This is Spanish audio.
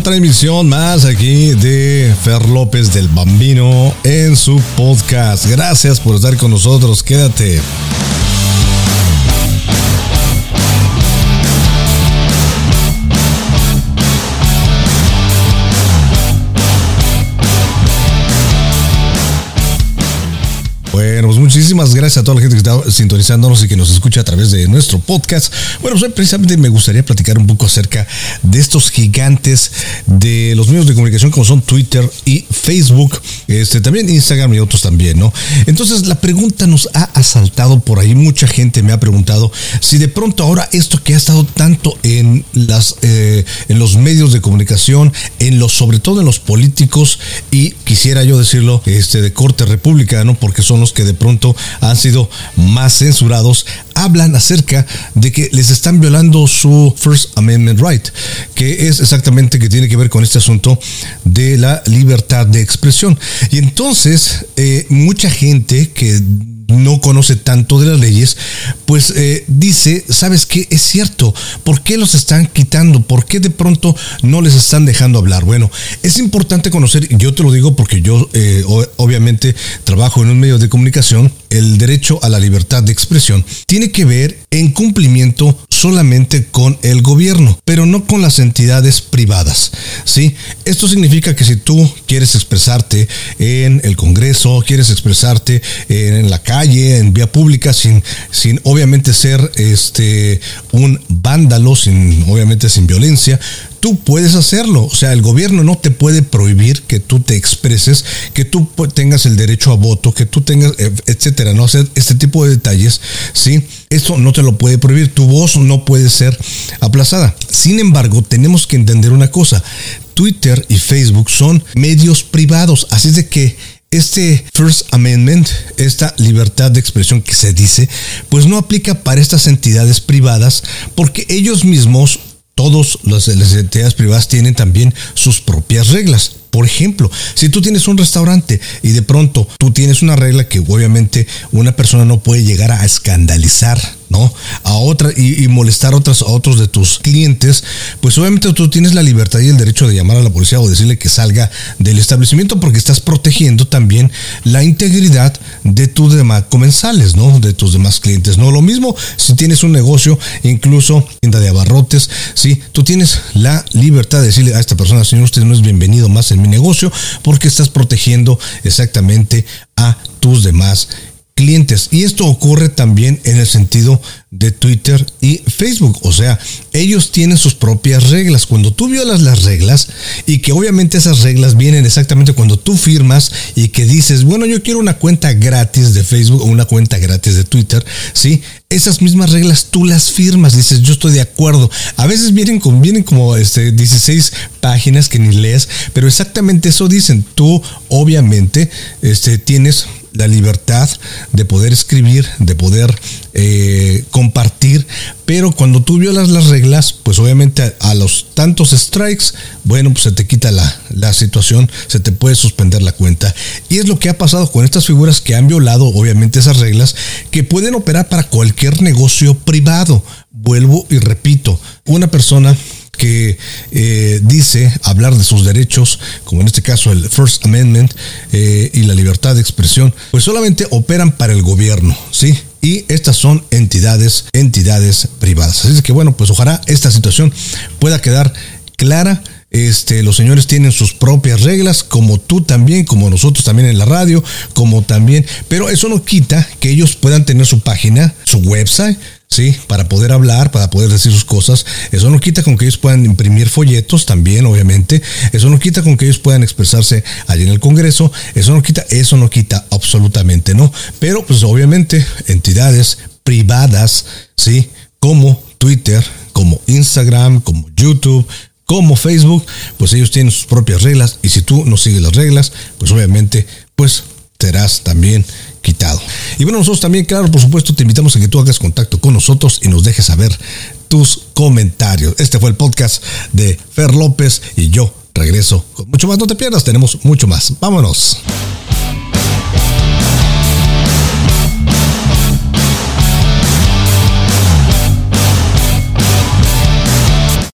otra emisión más aquí de Fer López del Bambino en su podcast. Gracias por estar con nosotros. Quédate. Bueno, pues muchísimas gracias a toda la gente que está sintonizándonos y que nos escucha a través de nuestro podcast. Bueno, pues precisamente me gustaría platicar un poco acerca de estos gigantes de los medios de comunicación como son Twitter y Facebook, este, también Instagram y otros también, ¿no? Entonces la pregunta nos ha asaltado por ahí, mucha gente me ha preguntado si de pronto ahora esto que ha estado tanto en las eh, en los medios de comunicación, en los sobre todo en los políticos y quisiera yo decirlo este de corte republicano porque son los que de pronto han sido más censurados, hablan acerca de que les están violando su First Amendment Right, que es exactamente que tiene que ver con este asunto de la libertad de expresión. Y entonces, eh, mucha gente que no conoce tanto de las leyes, pues eh, dice, ¿sabes qué? Es cierto, ¿por qué los están quitando? ¿Por qué de pronto no les están dejando hablar? Bueno, es importante conocer, yo te lo digo porque yo eh, obviamente trabajo en un medio de comunicación, el derecho a la libertad de expresión tiene que ver en cumplimiento solamente con el gobierno, pero no con las entidades privadas. ¿sí? Esto significa que si tú quieres expresarte en el Congreso, quieres expresarte en la calle, en vía pública, sin, sin obviamente ser este, un vándalo, sin, obviamente sin violencia, tú puedes hacerlo. O sea, el gobierno no te puede prohibir que tú te expreses, que tú tengas el derecho a voto, que tú tengas, eh, etcétera, no hacer este tipo de detalles, ¿sí? Eso no te lo puede prohibir. Tu voz no puede ser aplazada. Sin embargo, tenemos que entender una cosa. Twitter y Facebook son medios privados, así es de que este First Amendment, esta libertad de expresión que se dice, pues no aplica para estas entidades privadas porque ellos mismos todos las, entidades privadas tienen también sus propias reglas. Por ejemplo, si tú tienes un restaurante y de pronto tú tienes una regla que obviamente una persona no puede llegar a escandalizar ¿no? A otra y, molestar a, otros de tus clientes, pues obviamente tú tienes la libertad y el derecho de llamar a la policía o decirle que salga del establecimiento porque estás protegiendo también la integridad de tus demás comensales, ¿no? De tus demás clientes, ¿no? Lo mismo si tienes un negocio, incluso tienda de abarrotes, ¿sí? Tú tienes la libertad de decirle a esta persona, señor, usted no es bienvenido más en mi negocio porque estás protegiendo exactamente a tus demás clientes. Y esto ocurre también en el sentido de Twitter y Facebook. O sea, ellos tienen sus propias reglas. Cuando tú violas las reglas y que obviamente esas reglas vienen exactamente cuando tú firmas y que dices, bueno, yo quiero una cuenta gratis de Facebook o una cuenta gratis de Twitter, ¿sí? Esas mismas reglas tú las firmas, dices, yo estoy de acuerdo. A veces vienen, con, vienen como este, 16 páginas que ni lees, pero exactamente eso dicen. Tú obviamente este, tienes la libertad de poder escribir, de poder eh, compartir, pero cuando tú violas las reglas, pues obviamente a, los tantos strikes, bueno, pues se te quita la, la, situación, se te puede suspender la cuenta. Y es lo que ha pasado con estas figuras que han violado obviamente esas reglas, que pueden operar para cualquier negocio privado. Vuelvo y repito, una persona que eh, dice hablar de sus derechos, como en este caso el First Amendment eh, y la libertad de expresión, pues solamente operan para el gobierno, ¿sí? y estas son entidades, entidades privadas. Así que bueno, pues ojalá esta situación pueda quedar clara. Este, los señores tienen sus propias reglas, como tú también, como nosotros también en la radio, como también, pero eso no quita que ellos puedan tener su página, su website, ¿sí? Para poder hablar, para poder decir sus cosas. Eso no quita con que ellos puedan imprimir folletos también, obviamente. Eso no quita con que ellos puedan expresarse allí en el Congreso. Eso no quita, eso no quita absolutamente, ¿no? Pero, pues obviamente, entidades privadas, ¿sí? Como Twitter, como Instagram, como YouTube, como Facebook, pues ellos tienen sus propias reglas y si tú no sigues las reglas, pues obviamente, pues serás también quitado. Y bueno, nosotros también, claro, por supuesto, te invitamos a que tú hagas contacto con nosotros y nos dejes saber tus comentarios. Este fue el podcast de Fer López y yo regreso con mucho más. No te pierdas, tenemos mucho más. Vámonos.